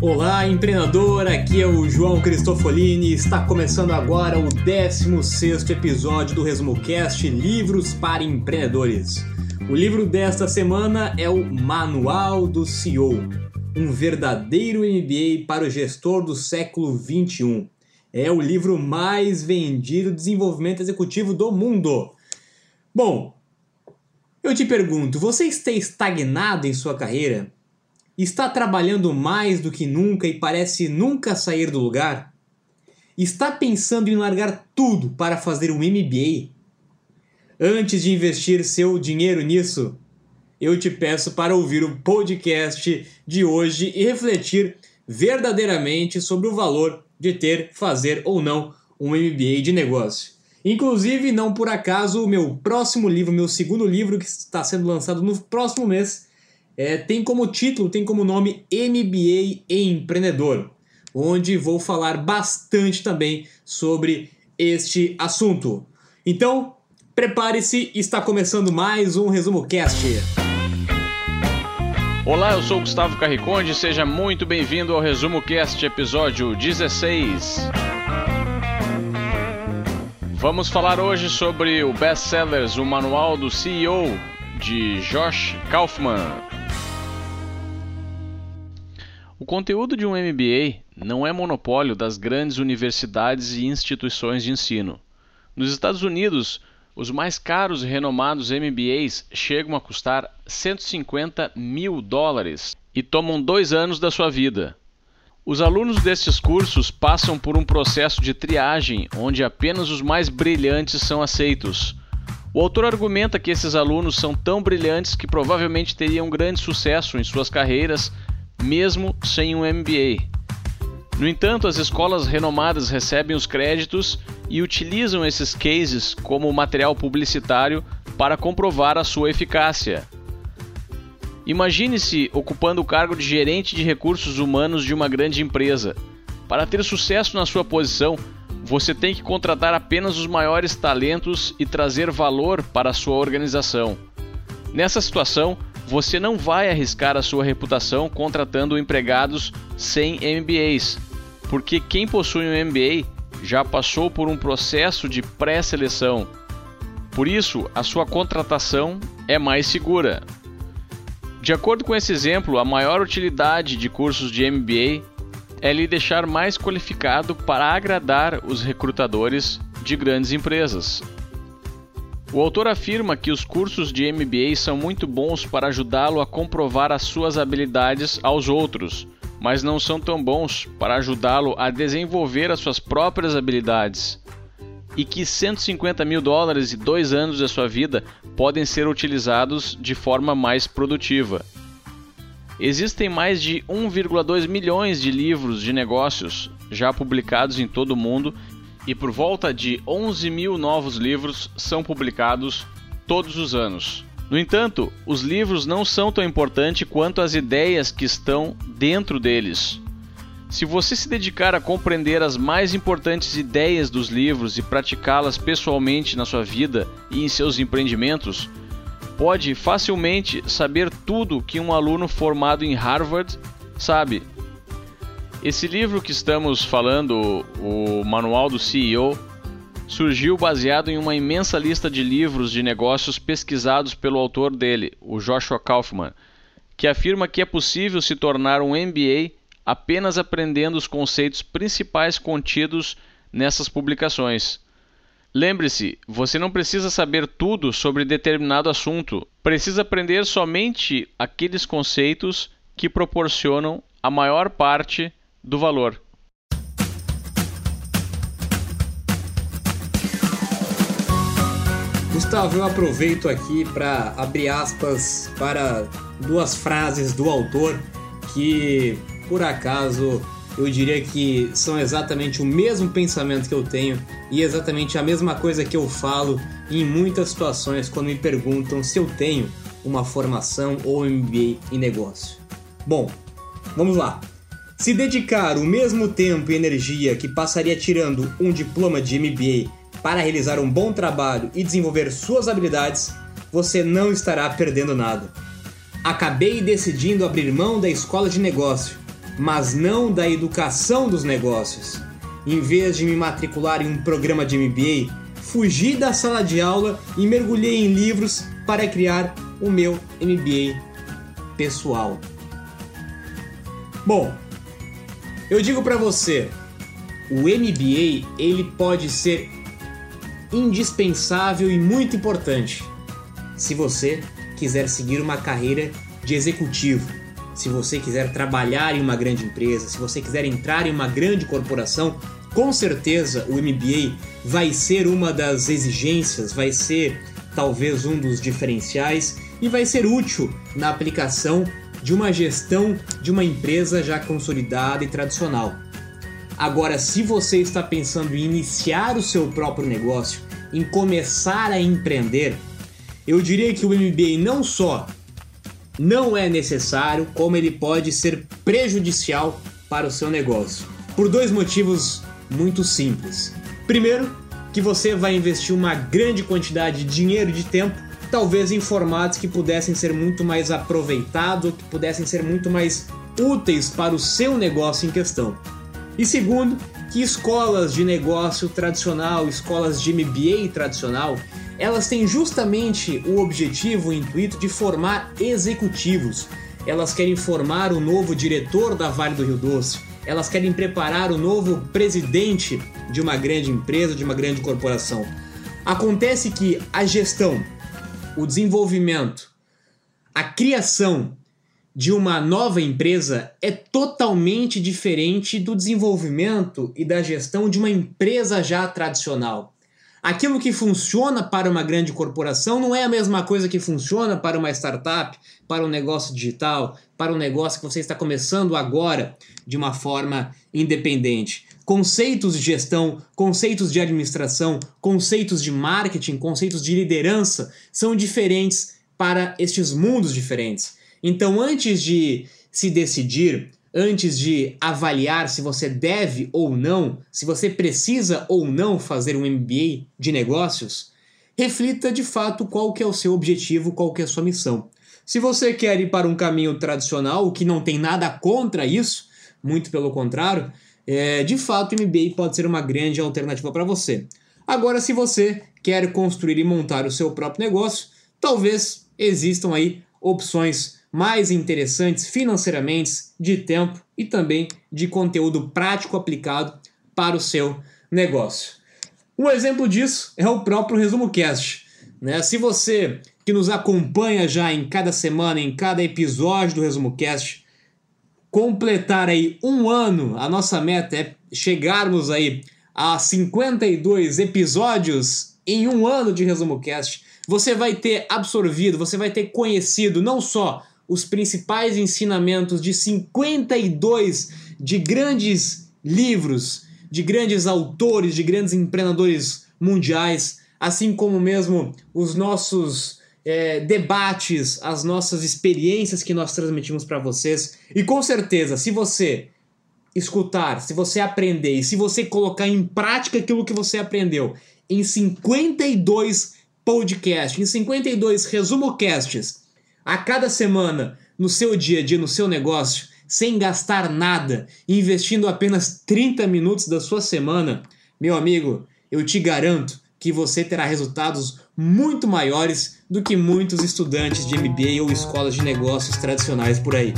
Olá, empreendedor! Aqui é o João Cristofolini está começando agora o 16 episódio do Resumo Cast Livros para Empreendedores. O livro desta semana é o Manual do CEO, um verdadeiro MBA para o gestor do século 21. É o livro mais vendido de desenvolvimento executivo do mundo. Bom, eu te pergunto, você está estagnado em sua carreira? Está trabalhando mais do que nunca e parece nunca sair do lugar? Está pensando em largar tudo para fazer um MBA? Antes de investir seu dinheiro nisso, eu te peço para ouvir o podcast de hoje e refletir verdadeiramente sobre o valor de ter, fazer ou não um MBA de negócio. Inclusive, não por acaso, o meu próximo livro, meu segundo livro, que está sendo lançado no próximo mês, é, tem como título, tem como nome MBA Empreendedor, onde vou falar bastante também sobre este assunto. Então, prepare-se, está começando mais um Resumo Cast. Olá, eu sou Gustavo Carriconde, seja muito bem-vindo ao Resumo Cast, episódio 16. Vamos falar hoje sobre o best-sellers, o Manual do CEO, de Josh Kaufman. Conteúdo de um MBA não é monopólio das grandes universidades e instituições de ensino. Nos Estados Unidos, os mais caros e renomados MBAs chegam a custar 150 mil dólares e tomam dois anos da sua vida. Os alunos destes cursos passam por um processo de triagem onde apenas os mais brilhantes são aceitos. O autor argumenta que esses alunos são tão brilhantes que provavelmente teriam grande sucesso em suas carreiras mesmo sem um MBA. No entanto, as escolas renomadas recebem os créditos e utilizam esses cases como material publicitário para comprovar a sua eficácia. Imagine-se ocupando o cargo de gerente de recursos humanos de uma grande empresa. Para ter sucesso na sua posição, você tem que contratar apenas os maiores talentos e trazer valor para a sua organização. Nessa situação, você não vai arriscar a sua reputação contratando empregados sem MBAs, porque quem possui um MBA já passou por um processo de pré-seleção. Por isso, a sua contratação é mais segura. De acordo com esse exemplo, a maior utilidade de cursos de MBA é lhe deixar mais qualificado para agradar os recrutadores de grandes empresas. O autor afirma que os cursos de MBA são muito bons para ajudá-lo a comprovar as suas habilidades aos outros, mas não são tão bons para ajudá-lo a desenvolver as suas próprias habilidades. E que 150 mil dólares e dois anos da sua vida podem ser utilizados de forma mais produtiva. Existem mais de 1,2 milhões de livros de negócios já publicados em todo o mundo e por volta de 11 mil novos livros são publicados todos os anos. No entanto, os livros não são tão importantes quanto as ideias que estão dentro deles. Se você se dedicar a compreender as mais importantes ideias dos livros e praticá-las pessoalmente na sua vida e em seus empreendimentos, pode facilmente saber tudo que um aluno formado em Harvard sabe esse livro que estamos falando, o Manual do CEO, surgiu baseado em uma imensa lista de livros de negócios pesquisados pelo autor dele, o Joshua Kaufman, que afirma que é possível se tornar um MBA apenas aprendendo os conceitos principais contidos nessas publicações. Lembre-se, você não precisa saber tudo sobre determinado assunto, precisa aprender somente aqueles conceitos que proporcionam a maior parte do valor. Gustavo, eu aproveito aqui para abrir aspas para duas frases do autor que, por acaso, eu diria que são exatamente o mesmo pensamento que eu tenho e exatamente a mesma coisa que eu falo em muitas situações quando me perguntam se eu tenho uma formação ou MBA em negócio. Bom, vamos lá. Se dedicar o mesmo tempo e energia que passaria tirando um diploma de MBA para realizar um bom trabalho e desenvolver suas habilidades, você não estará perdendo nada. Acabei decidindo abrir mão da escola de negócio, mas não da educação dos negócios. Em vez de me matricular em um programa de MBA, fugi da sala de aula e mergulhei em livros para criar o meu MBA pessoal. Bom, eu digo para você, o MBA ele pode ser indispensável e muito importante se você quiser seguir uma carreira de executivo, se você quiser trabalhar em uma grande empresa, se você quiser entrar em uma grande corporação, com certeza o MBA vai ser uma das exigências, vai ser talvez um dos diferenciais e vai ser útil na aplicação de uma gestão de uma empresa já consolidada e tradicional. Agora, se você está pensando em iniciar o seu próprio negócio, em começar a empreender, eu diria que o MBA não só não é necessário, como ele pode ser prejudicial para o seu negócio. Por dois motivos muito simples. Primeiro, que você vai investir uma grande quantidade de dinheiro e de tempo, talvez em formatos que pudessem ser muito mais aproveitados, que pudessem ser muito mais úteis para o seu negócio em questão. E segundo, que escolas de negócio tradicional, escolas de MBA tradicional, elas têm justamente o objetivo, o intuito de formar executivos. Elas querem formar o novo diretor da Vale do Rio Doce. Elas querem preparar o novo presidente de uma grande empresa, de uma grande corporação. Acontece que a gestão, o desenvolvimento, a criação de uma nova empresa é totalmente diferente do desenvolvimento e da gestão de uma empresa já tradicional. Aquilo que funciona para uma grande corporação não é a mesma coisa que funciona para uma startup, para um negócio digital, para um negócio que você está começando agora de uma forma independente. Conceitos de gestão, conceitos de administração, conceitos de marketing, conceitos de liderança são diferentes para estes mundos diferentes. Então, antes de se decidir antes de avaliar se você deve ou não, se você precisa ou não fazer um MBA de negócios, reflita de fato qual que é o seu objetivo, qual que é a sua missão. Se você quer ir para um caminho tradicional, o que não tem nada contra isso, muito pelo contrário, é, de fato o MBA pode ser uma grande alternativa para você. Agora, se você quer construir e montar o seu próprio negócio, talvez existam aí opções mais interessantes financeiramente, de tempo e também de conteúdo prático aplicado para o seu negócio. Um exemplo disso é o próprio Resumo Cast. Né? Se você que nos acompanha já em cada semana, em cada episódio do Resumo Cast, completar aí um ano, a nossa meta é chegarmos aí a 52 episódios em um ano de Resumo Cast. Você vai ter absorvido, você vai ter conhecido não só os principais ensinamentos de 52 de grandes livros, de grandes autores, de grandes empreendedores mundiais, assim como mesmo os nossos é, debates, as nossas experiências que nós transmitimos para vocês. E com certeza, se você escutar, se você aprender e se você colocar em prática aquilo que você aprendeu em 52 podcasts, em 52 resumo casts, a cada semana no seu dia a dia, no seu negócio, sem gastar nada, investindo apenas 30 minutos da sua semana, meu amigo, eu te garanto que você terá resultados muito maiores do que muitos estudantes de MBA ou escolas de negócios tradicionais por aí.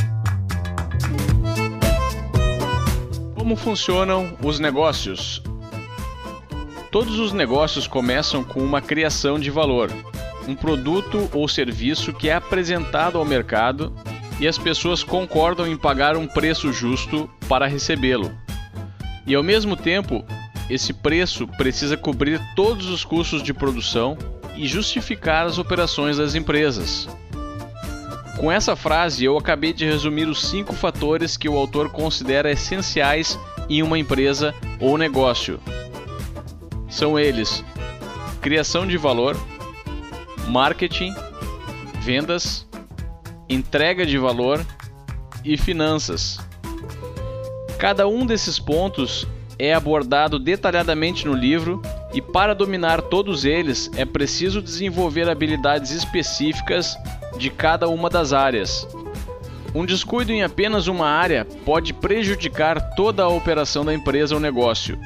Como funcionam os negócios? Todos os negócios começam com uma criação de valor um produto ou serviço que é apresentado ao mercado e as pessoas concordam em pagar um preço justo para recebê-lo. E ao mesmo tempo, esse preço precisa cobrir todos os custos de produção e justificar as operações das empresas. Com essa frase, eu acabei de resumir os cinco fatores que o autor considera essenciais em uma empresa ou negócio. São eles: criação de valor, marketing, vendas, entrega de valor e finanças. Cada um desses pontos é abordado detalhadamente no livro e para dominar todos eles é preciso desenvolver habilidades específicas de cada uma das áreas. Um descuido em apenas uma área pode prejudicar toda a operação da empresa ou negócio.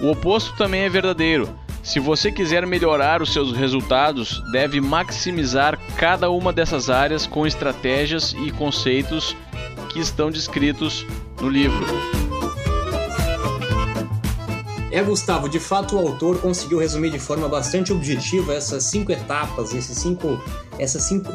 O oposto também é verdadeiro. Se você quiser melhorar os seus resultados, deve maximizar cada uma dessas áreas com estratégias e conceitos que estão descritos no livro. É, Gustavo, de fato o autor conseguiu resumir de forma bastante objetiva essas cinco etapas, esses cinco, essas cinco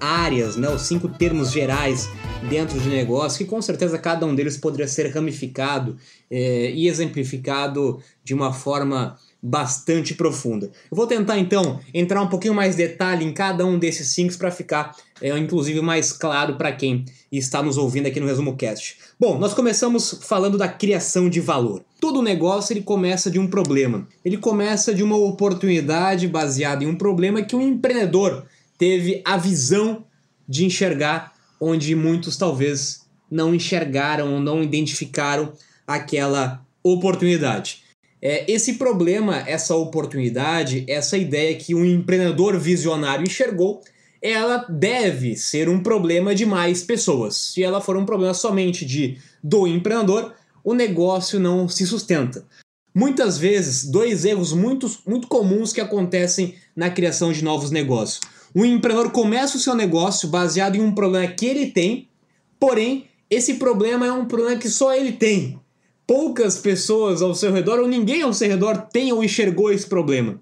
áreas, né, os cinco termos gerais dentro de negócio, que com certeza cada um deles poderia ser ramificado é, e exemplificado de uma forma bastante profunda. Eu vou tentar então entrar um pouquinho mais detalhe em cada um desses cinco para ficar, é, inclusive, mais claro para quem está nos ouvindo aqui no Resumo Cast. Bom, nós começamos falando da criação de valor. Todo negócio ele começa de um problema. Ele começa de uma oportunidade baseada em um problema que um empreendedor teve a visão de enxergar onde muitos talvez não enxergaram ou não identificaram aquela oportunidade. É, esse problema, essa oportunidade, essa ideia que um empreendedor visionário enxergou, ela deve ser um problema de mais pessoas. Se ela for um problema somente de do empreendedor, o negócio não se sustenta. Muitas vezes, dois erros muito, muito comuns que acontecem na criação de novos negócios. O empreendedor começa o seu negócio baseado em um problema que ele tem, porém, esse problema é um problema que só ele tem poucas pessoas ao seu redor ou ninguém ao seu redor tem ou enxergou esse problema.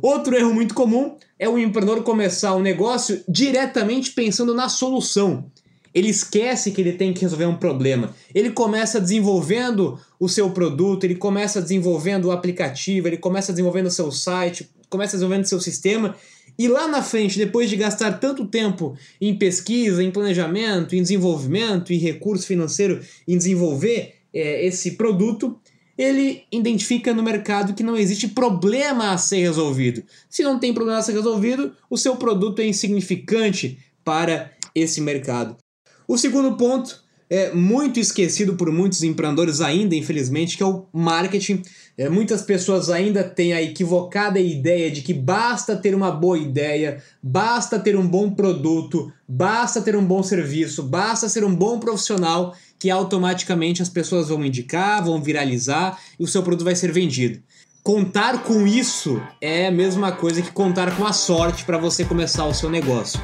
Outro erro muito comum é o empreendedor começar um negócio diretamente pensando na solução. Ele esquece que ele tem que resolver um problema. Ele começa desenvolvendo o seu produto, ele começa desenvolvendo o aplicativo, ele começa desenvolvendo o seu site, começa desenvolvendo o seu sistema. E lá na frente, depois de gastar tanto tempo em pesquisa, em planejamento, em desenvolvimento, em recurso financeiro, em desenvolver é, esse produto, ele identifica no mercado que não existe problema a ser resolvido. Se não tem problema a ser resolvido, o seu produto é insignificante para esse mercado. O segundo ponto é muito esquecido por muitos empreendedores ainda, infelizmente, que é o marketing. É, muitas pessoas ainda têm a equivocada ideia de que basta ter uma boa ideia, basta ter um bom produto, basta ter um bom serviço, basta ser um bom profissional que automaticamente as pessoas vão indicar, vão viralizar e o seu produto vai ser vendido. Contar com isso é a mesma coisa que contar com a sorte para você começar o seu negócio.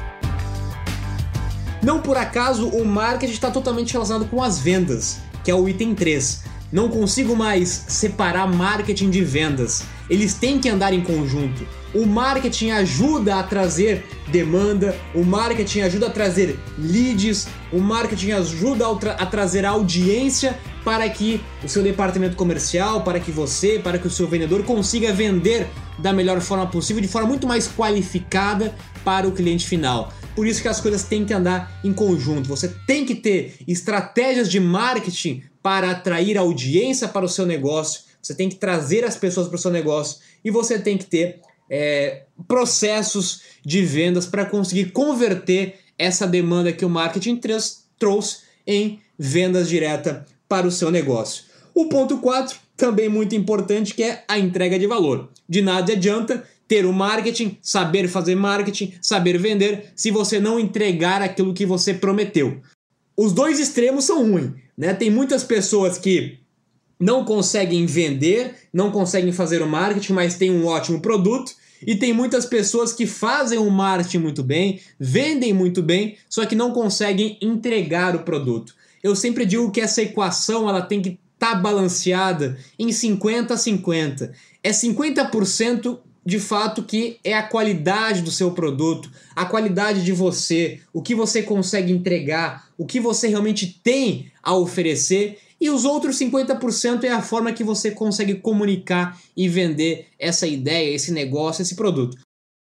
Não por acaso o marketing está totalmente relacionado com as vendas, que é o item 3. Não consigo mais separar marketing de vendas. Eles têm que andar em conjunto. O marketing ajuda a trazer demanda, o marketing ajuda a trazer leads, o marketing ajuda a, tra a trazer audiência para que o seu departamento comercial, para que você, para que o seu vendedor consiga vender da melhor forma possível, de forma muito mais qualificada para o cliente final. Por isso que as coisas têm que andar em conjunto. Você tem que ter estratégias de marketing para atrair audiência para o seu negócio. Você tem que trazer as pessoas para o seu negócio e você tem que ter é, processos de vendas para conseguir converter essa demanda que o marketing trouxe em vendas direta para o seu negócio. O ponto 4, também muito importante, que é a entrega de valor. De nada adianta ter o marketing, saber fazer marketing, saber vender, se você não entregar aquilo que você prometeu. Os dois extremos são ruins, né? Tem muitas pessoas que não conseguem vender, não conseguem fazer o marketing, mas tem um ótimo produto. E tem muitas pessoas que fazem o marketing muito bem, vendem muito bem, só que não conseguem entregar o produto. Eu sempre digo que essa equação ela tem que estar tá balanceada em 50 a 50. É 50% de fato que é a qualidade do seu produto, a qualidade de você, o que você consegue entregar, o que você realmente tem a oferecer e os outros 50% é a forma que você consegue comunicar e vender essa ideia, esse negócio, esse produto.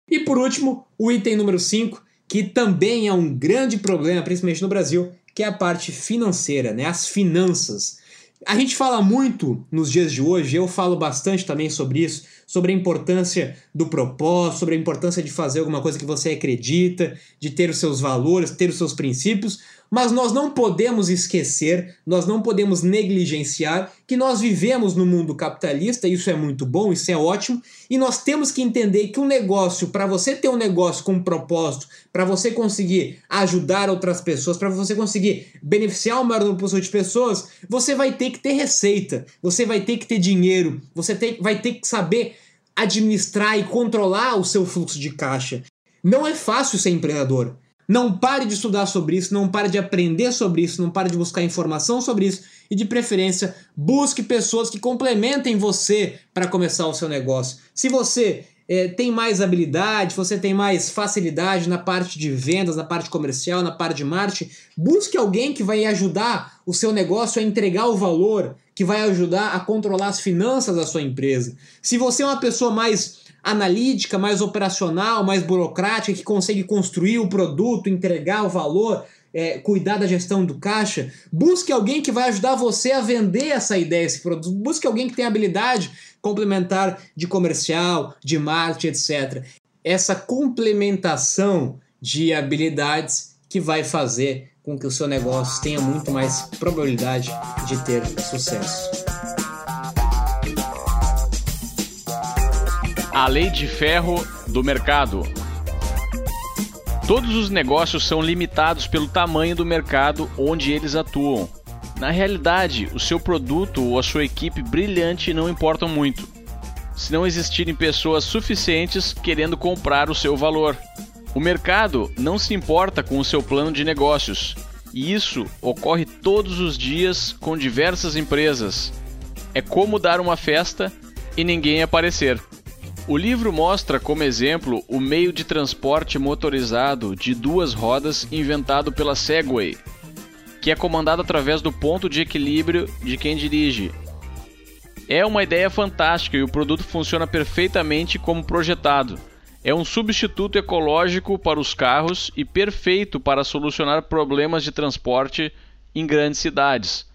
E por último, o item número 5, que também é um grande problema, principalmente no Brasil, que é a parte financeira, né? As finanças. A gente fala muito nos dias de hoje, eu falo bastante também sobre isso, sobre a importância do propósito, sobre a importância de fazer alguma coisa que você acredita, de ter os seus valores, ter os seus princípios, mas nós não podemos esquecer, nós não podemos negligenciar que nós vivemos no mundo capitalista, isso é muito bom, isso é ótimo, e nós temos que entender que um negócio, para você ter um negócio com um propósito, para você conseguir ajudar outras pessoas, para você conseguir beneficiar o maior número de pessoas, você vai ter que ter receita, você vai ter que ter dinheiro, você tem, vai ter que saber administrar e controlar o seu fluxo de caixa. Não é fácil ser empreendedor. Não pare de estudar sobre isso, não pare de aprender sobre isso, não pare de buscar informação sobre isso e, de preferência, busque pessoas que complementem você para começar o seu negócio. Se você é, tem mais habilidade, você tem mais facilidade na parte de vendas, na parte comercial, na parte de marketing, busque alguém que vai ajudar o seu negócio a entregar o valor, que vai ajudar a controlar as finanças da sua empresa. Se você é uma pessoa mais analítica, mais operacional, mais burocrática, que consegue construir o produto, entregar o valor, é, cuidar da gestão do caixa, busque alguém que vai ajudar você a vender essa ideia, esse produto. Busque alguém que tem habilidade complementar de comercial, de marketing, etc. Essa complementação de habilidades que vai fazer com que o seu negócio tenha muito mais probabilidade de ter sucesso. A lei de ferro do mercado. Todos os negócios são limitados pelo tamanho do mercado onde eles atuam. Na realidade, o seu produto ou a sua equipe brilhante não importam muito, se não existirem pessoas suficientes querendo comprar o seu valor. O mercado não se importa com o seu plano de negócios, e isso ocorre todos os dias com diversas empresas. É como dar uma festa e ninguém aparecer. O livro mostra como exemplo o meio de transporte motorizado de duas rodas inventado pela Segway, que é comandado através do ponto de equilíbrio de quem dirige. É uma ideia fantástica e o produto funciona perfeitamente como projetado. É um substituto ecológico para os carros e perfeito para solucionar problemas de transporte em grandes cidades.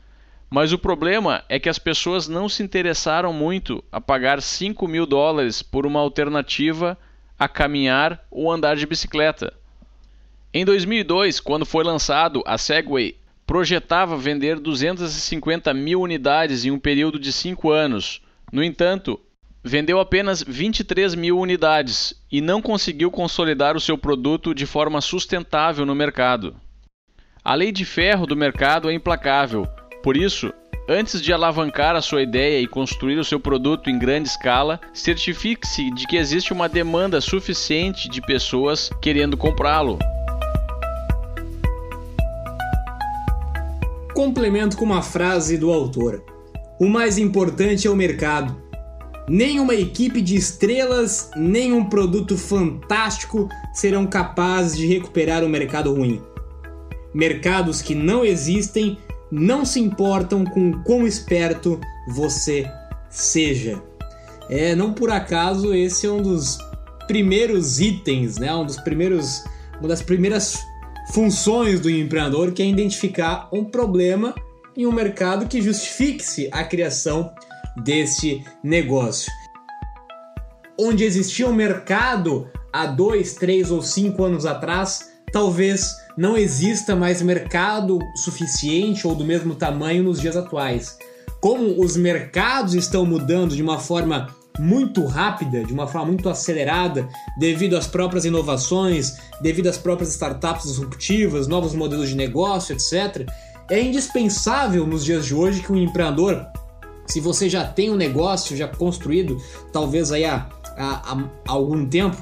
Mas o problema é que as pessoas não se interessaram muito a pagar 5 mil dólares por uma alternativa a caminhar ou andar de bicicleta. Em 2002, quando foi lançado, a Segway projetava vender 250 mil unidades em um período de 5 anos. No entanto, vendeu apenas 23 mil unidades e não conseguiu consolidar o seu produto de forma sustentável no mercado. A lei de ferro do mercado é implacável por isso, antes de alavancar a sua ideia e construir o seu produto em grande escala, certifique-se de que existe uma demanda suficiente de pessoas querendo comprá-lo. Complemento com uma frase do autor: O mais importante é o mercado. Nem uma equipe de estrelas, nem um produto fantástico serão capazes de recuperar o mercado ruim. Mercados que não existem não se importam com quão esperto você seja. É, não por acaso esse é um dos primeiros itens, né? Um dos primeiros, uma das primeiras funções do empreendedor que é identificar um problema em um mercado que justifique-se a criação desse negócio. Onde existia um mercado há dois, três ou cinco anos atrás, talvez não exista mais mercado suficiente ou do mesmo tamanho nos dias atuais. Como os mercados estão mudando de uma forma muito rápida, de uma forma muito acelerada, devido às próprias inovações, devido às próprias startups disruptivas, novos modelos de negócio, etc., é indispensável nos dias de hoje que um empreendedor, se você já tem um negócio já construído, talvez aí há, há, há algum tempo,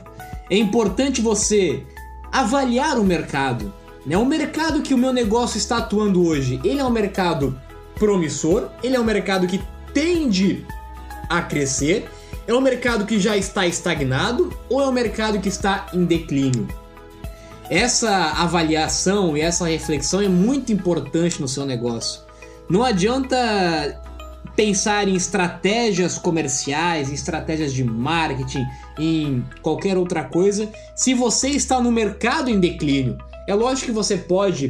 é importante você avaliar o mercado, né? O mercado que o meu negócio está atuando hoje, ele é um mercado promissor, ele é um mercado que tende a crescer, é um mercado que já está estagnado ou é um mercado que está em declínio? Essa avaliação e essa reflexão é muito importante no seu negócio. Não adianta pensar em estratégias comerciais, em estratégias de marketing, em qualquer outra coisa, se você está no mercado em declínio. É lógico que você pode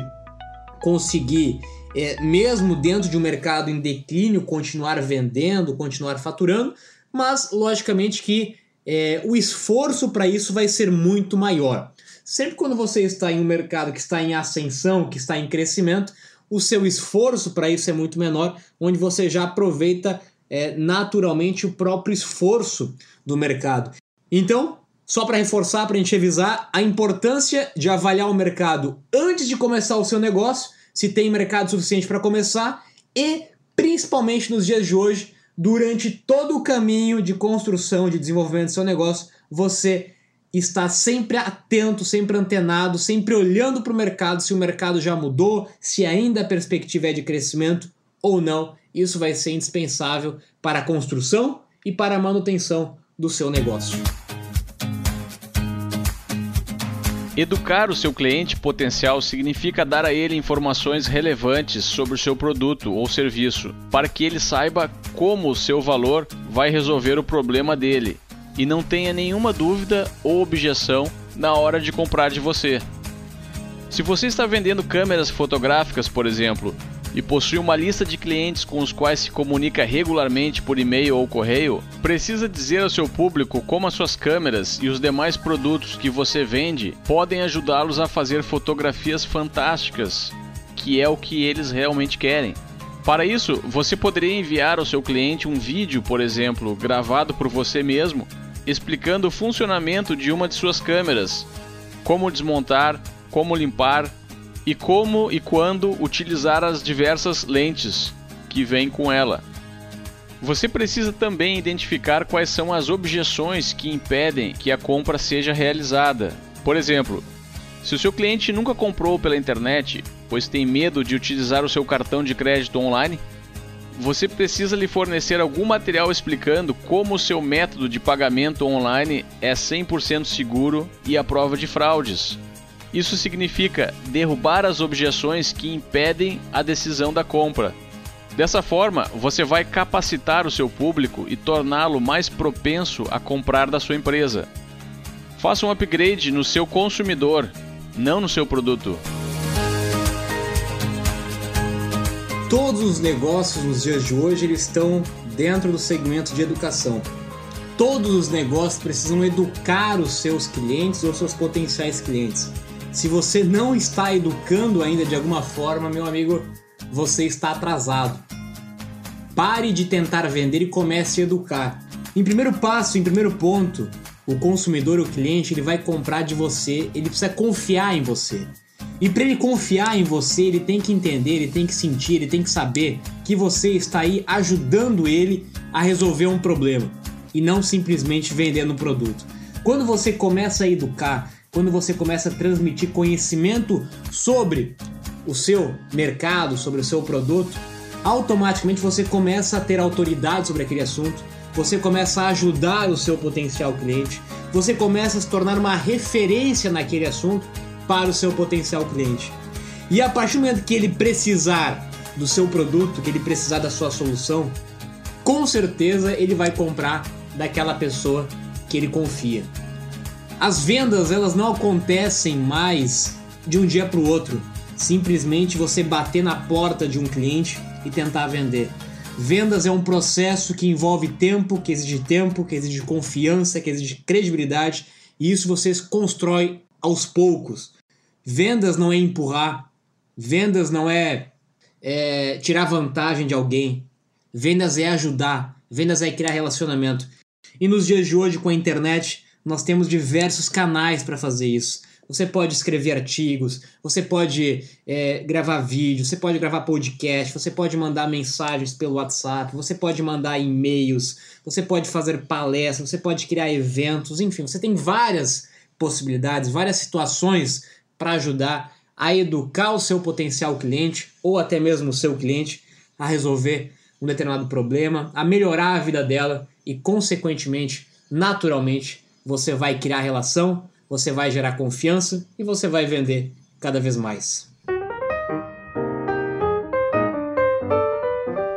conseguir, é, mesmo dentro de um mercado em declínio, continuar vendendo, continuar faturando, mas logicamente que é, o esforço para isso vai ser muito maior. Sempre quando você está em um mercado que está em ascensão, que está em crescimento, o seu esforço para isso é muito menor, onde você já aproveita é, naturalmente o próprio esforço do mercado. Então, só para reforçar, para a gente avisar, a importância de avaliar o mercado antes de começar o seu negócio, se tem mercado suficiente para começar, e principalmente nos dias de hoje, durante todo o caminho de construção, de desenvolvimento do seu negócio, você está sempre atento, sempre antenado, sempre olhando para o mercado, se o mercado já mudou, se ainda a perspectiva é de crescimento ou não. Isso vai ser indispensável para a construção e para a manutenção do seu negócio. Educar o seu cliente potencial significa dar a ele informações relevantes sobre o seu produto ou serviço, para que ele saiba como o seu valor vai resolver o problema dele e não tenha nenhuma dúvida ou objeção na hora de comprar de você. Se você está vendendo câmeras fotográficas, por exemplo, e possui uma lista de clientes com os quais se comunica regularmente por e-mail ou correio, precisa dizer ao seu público como as suas câmeras e os demais produtos que você vende podem ajudá-los a fazer fotografias fantásticas, que é o que eles realmente querem. Para isso, você poderia enviar ao seu cliente um vídeo, por exemplo, gravado por você mesmo, explicando o funcionamento de uma de suas câmeras, como desmontar, como limpar e como e quando utilizar as diversas lentes que vêm com ela. Você precisa também identificar quais são as objeções que impedem que a compra seja realizada. Por exemplo, se o seu cliente nunca comprou pela internet, pois tem medo de utilizar o seu cartão de crédito online, você precisa lhe fornecer algum material explicando como o seu método de pagamento online é 100% seguro e à prova de fraudes. Isso significa derrubar as objeções que impedem a decisão da compra. Dessa forma, você vai capacitar o seu público e torná-lo mais propenso a comprar da sua empresa. Faça um upgrade no seu consumidor, não no seu produto. Todos os negócios nos dias de hoje eles estão dentro do segmento de educação. Todos os negócios precisam educar os seus clientes ou seus potenciais clientes. Se você não está educando ainda de alguma forma, meu amigo, você está atrasado. Pare de tentar vender e comece a educar. Em primeiro passo, em primeiro ponto, o consumidor, o cliente, ele vai comprar de você, ele precisa confiar em você. E para ele confiar em você, ele tem que entender, ele tem que sentir, ele tem que saber que você está aí ajudando ele a resolver um problema e não simplesmente vendendo um produto. Quando você começa a educar, quando você começa a transmitir conhecimento sobre o seu mercado, sobre o seu produto, automaticamente você começa a ter autoridade sobre aquele assunto, você começa a ajudar o seu potencial cliente, você começa a se tornar uma referência naquele assunto para o seu potencial cliente. E a partir do momento que ele precisar do seu produto, que ele precisar da sua solução, com certeza ele vai comprar daquela pessoa que ele confia. As vendas elas não acontecem mais de um dia para o outro. Simplesmente você bater na porta de um cliente e tentar vender. Vendas é um processo que envolve tempo, que exige tempo, que exige confiança, que exige credibilidade, e isso você constrói aos poucos. Vendas não é empurrar, vendas não é, é tirar vantagem de alguém, vendas é ajudar, vendas é criar relacionamento. E nos dias de hoje, com a internet, nós temos diversos canais para fazer isso. Você pode escrever artigos, você pode é, gravar vídeo, você pode gravar podcast, você pode mandar mensagens pelo WhatsApp, você pode mandar e-mails, você pode fazer palestras, você pode criar eventos, enfim, você tem várias possibilidades, várias situações para ajudar a educar o seu potencial cliente ou até mesmo o seu cliente a resolver um determinado problema, a melhorar a vida dela e, consequentemente, naturalmente, você vai criar relação, você vai gerar confiança e você vai vender cada vez mais.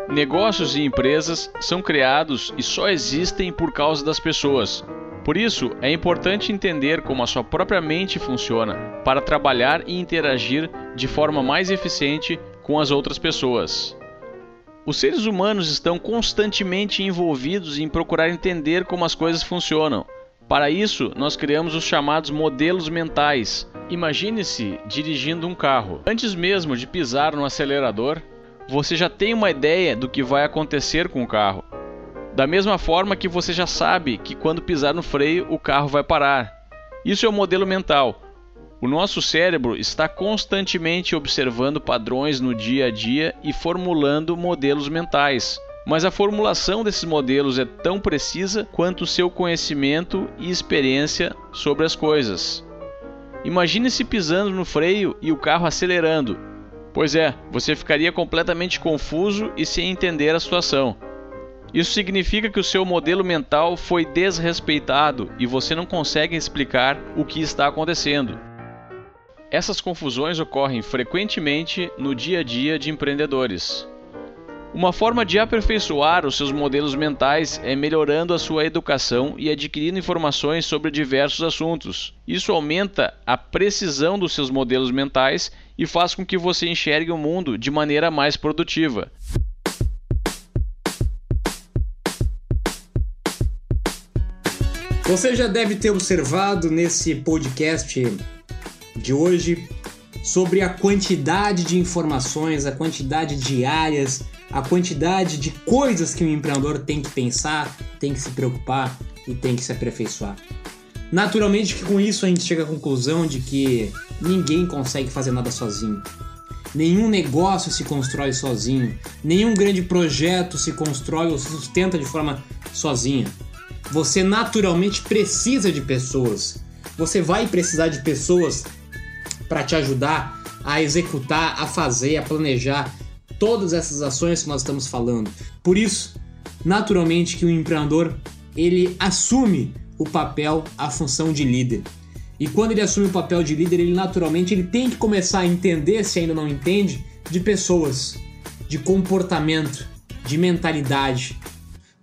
Negócios e empresas são criados e só existem por causa das pessoas. Por isso, é importante entender como a sua própria mente funciona para trabalhar e interagir de forma mais eficiente com as outras pessoas. Os seres humanos estão constantemente envolvidos em procurar entender como as coisas funcionam. Para isso, nós criamos os chamados modelos mentais. Imagine-se dirigindo um carro. Antes mesmo de pisar no acelerador, você já tem uma ideia do que vai acontecer com o carro. Da mesma forma que você já sabe que quando pisar no freio o carro vai parar. Isso é o modelo mental. O nosso cérebro está constantemente observando padrões no dia a dia e formulando modelos mentais. Mas a formulação desses modelos é tão precisa quanto o seu conhecimento e experiência sobre as coisas. Imagine-se pisando no freio e o carro acelerando. Pois é, você ficaria completamente confuso e sem entender a situação. Isso significa que o seu modelo mental foi desrespeitado e você não consegue explicar o que está acontecendo. Essas confusões ocorrem frequentemente no dia a dia de empreendedores. Uma forma de aperfeiçoar os seus modelos mentais é melhorando a sua educação e adquirindo informações sobre diversos assuntos. Isso aumenta a precisão dos seus modelos mentais e faz com que você enxergue o mundo de maneira mais produtiva. Você já deve ter observado nesse podcast de hoje sobre a quantidade de informações, a quantidade de áreas, a quantidade de coisas que um empreendedor tem que pensar, tem que se preocupar e tem que se aperfeiçoar. Naturalmente que com isso a gente chega à conclusão de que ninguém consegue fazer nada sozinho. Nenhum negócio se constrói sozinho, nenhum grande projeto se constrói ou se sustenta de forma sozinha. Você naturalmente precisa de pessoas. Você vai precisar de pessoas para te ajudar a executar, a fazer, a planejar todas essas ações que nós estamos falando. Por isso, naturalmente que o empreendedor ele assume o papel, a função de líder. E quando ele assume o papel de líder, ele naturalmente ele tem que começar a entender, se ainda não entende, de pessoas, de comportamento, de mentalidade,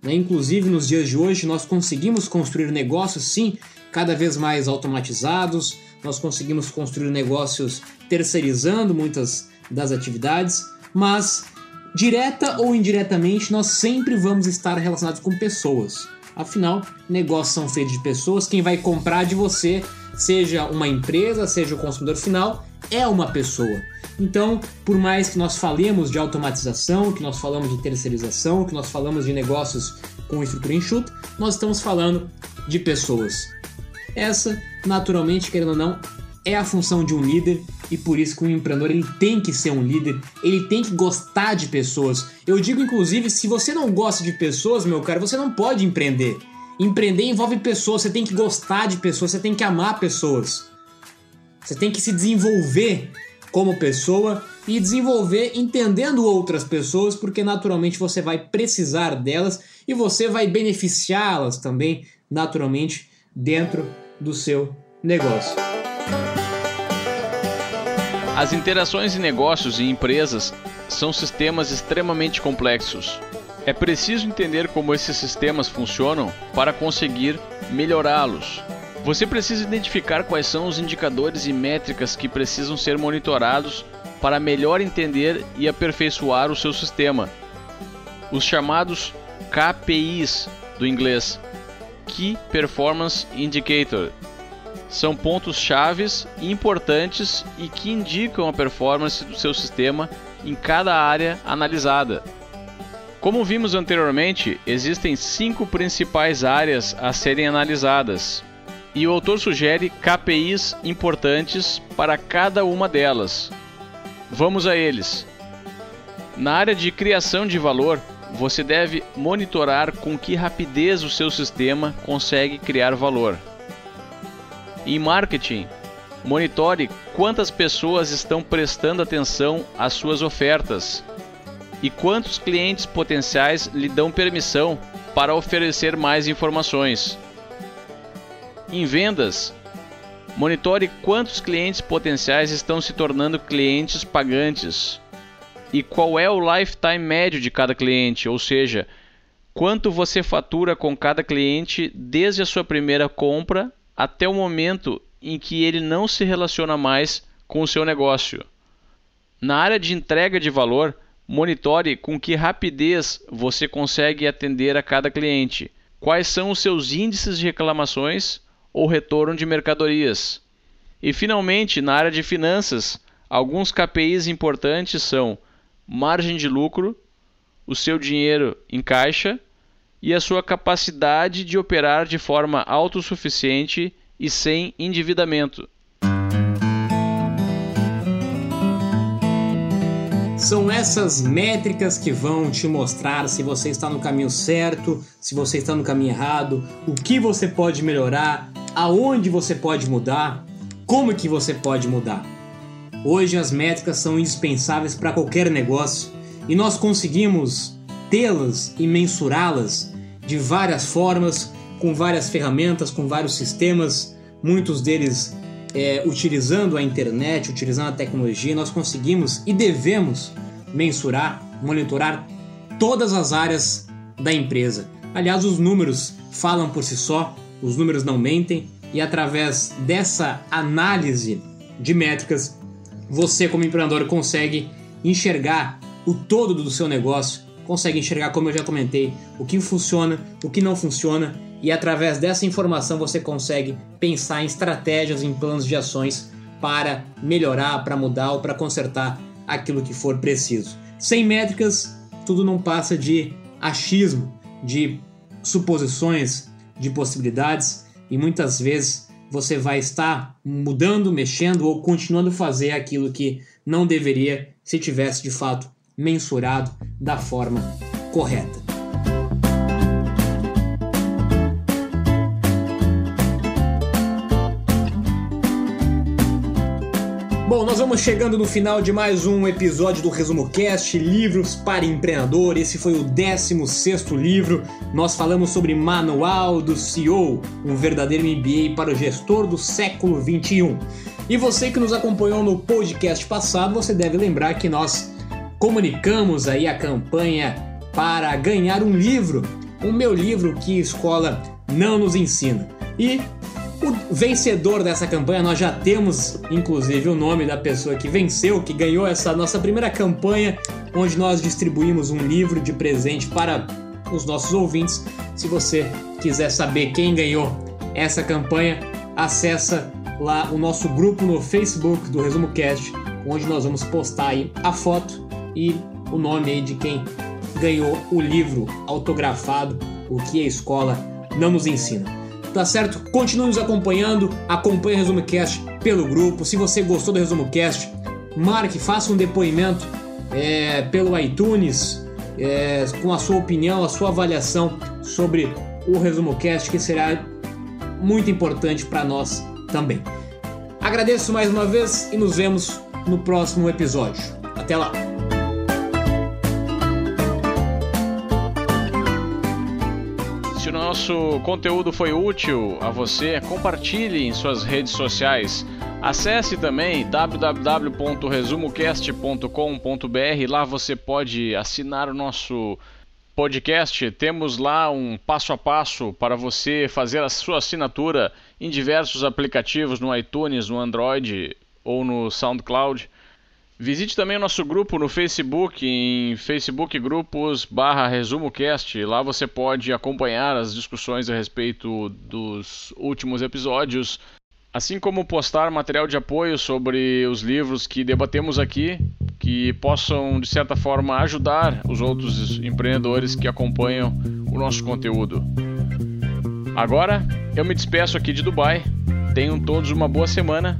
né? Inclusive, nos dias de hoje, nós conseguimos construir negócios, sim, cada vez mais automatizados, nós conseguimos construir negócios terceirizando muitas das atividades, mas direta ou indiretamente nós sempre vamos estar relacionados com pessoas. Afinal, negócios são feitos de pessoas, quem vai comprar de você, seja uma empresa, seja o consumidor final, é uma pessoa. Então, por mais que nós falemos de automatização, que nós falamos de terceirização, que nós falamos de negócios com estrutura enxuta, nós estamos falando de pessoas. Essa, naturalmente, querendo ou não, é a função de um líder e por isso que um empreendedor ele tem que ser um líder, ele tem que gostar de pessoas. Eu digo inclusive, se você não gosta de pessoas, meu cara, você não pode empreender. Empreender envolve pessoas, você tem que gostar de pessoas, você tem que amar pessoas. Você tem que se desenvolver como pessoa e desenvolver entendendo outras pessoas, porque naturalmente você vai precisar delas e você vai beneficiá-las também, naturalmente, dentro do seu negócio. As interações em negócios e empresas são sistemas extremamente complexos. É preciso entender como esses sistemas funcionam para conseguir melhorá-los. Você precisa identificar quais são os indicadores e métricas que precisam ser monitorados para melhor entender e aperfeiçoar o seu sistema. Os chamados KPIs do inglês Key Performance Indicator são pontos chaves importantes e que indicam a performance do seu sistema em cada área analisada. Como vimos anteriormente, existem cinco principais áreas a serem analisadas, e o autor sugere KPIs importantes para cada uma delas. Vamos a eles. Na área de criação de valor, você deve monitorar com que rapidez o seu sistema consegue criar valor. Em marketing, monitore quantas pessoas estão prestando atenção às suas ofertas e quantos clientes potenciais lhe dão permissão para oferecer mais informações. Em vendas, monitore quantos clientes potenciais estão se tornando clientes pagantes e qual é o lifetime médio de cada cliente, ou seja, quanto você fatura com cada cliente desde a sua primeira compra até o momento em que ele não se relaciona mais com o seu negócio. Na área de entrega de valor, monitore com que rapidez você consegue atender a cada cliente, quais são os seus índices de reclamações ou retorno de mercadorias. E finalmente, na área de finanças, alguns KPIs importantes são margem de lucro, o seu dinheiro em caixa e a sua capacidade de operar de forma autossuficiente e sem endividamento. São essas métricas que vão te mostrar se você está no caminho certo, se você está no caminho errado, o que você pode melhorar, aonde você pode mudar, como que você pode mudar. Hoje as métricas são indispensáveis para qualquer negócio e nós conseguimos tê-las e mensurá-las de várias formas, com várias ferramentas, com vários sistemas, muitos deles é, utilizando a internet, utilizando a tecnologia, nós conseguimos e devemos mensurar, monitorar todas as áreas da empresa. Aliás, os números falam por si só, os números não mentem, e através dessa análise de métricas, você, como empreendedor, consegue enxergar o todo do seu negócio consegue enxergar, como eu já comentei, o que funciona, o que não funciona, e através dessa informação você consegue pensar em estratégias, em planos de ações para melhorar, para mudar ou para consertar aquilo que for preciso. Sem métricas, tudo não passa de achismo, de suposições, de possibilidades e muitas vezes você vai estar mudando, mexendo ou continuando a fazer aquilo que não deveria se tivesse de fato mensurado da forma correta. Bom, nós vamos chegando no final de mais um episódio do Resumo Cast, Livros para Empreendedor. Esse foi o 16 livro. Nós falamos sobre Manual do CEO, um verdadeiro MBA para o gestor do século 21. E você que nos acompanhou no podcast passado, você deve lembrar que nós comunicamos aí a campanha para ganhar um livro, o meu livro que escola não nos ensina. E o vencedor dessa campanha, nós já temos inclusive o nome da pessoa que venceu, que ganhou essa nossa primeira campanha, onde nós distribuímos um livro de presente para os nossos ouvintes. Se você quiser saber quem ganhou essa campanha, acessa lá o nosso grupo no Facebook do Resumo Cast, onde nós vamos postar aí a foto e o nome aí de quem ganhou o livro autografado, O que a escola não nos ensina. Tá certo? Continue nos acompanhando, acompanhe o Resumo Cast pelo grupo. Se você gostou do Resumo Cast, marque, faça um depoimento é, pelo iTunes é, com a sua opinião, a sua avaliação sobre o Resumo Cast, que será muito importante para nós também. Agradeço mais uma vez e nos vemos no próximo episódio. Até lá! Nosso conteúdo foi útil a você, compartilhe em suas redes sociais. Acesse também www.resumocast.com.br. Lá você pode assinar o nosso podcast. Temos lá um passo a passo para você fazer a sua assinatura em diversos aplicativos no iTunes, no Android ou no SoundCloud. Visite também o nosso grupo no Facebook, em Facebook Grupos barra ResumoCast. Lá você pode acompanhar as discussões a respeito dos últimos episódios, assim como postar material de apoio sobre os livros que debatemos aqui, que possam, de certa forma, ajudar os outros empreendedores que acompanham o nosso conteúdo. Agora, eu me despeço aqui de Dubai. Tenham todos uma boa semana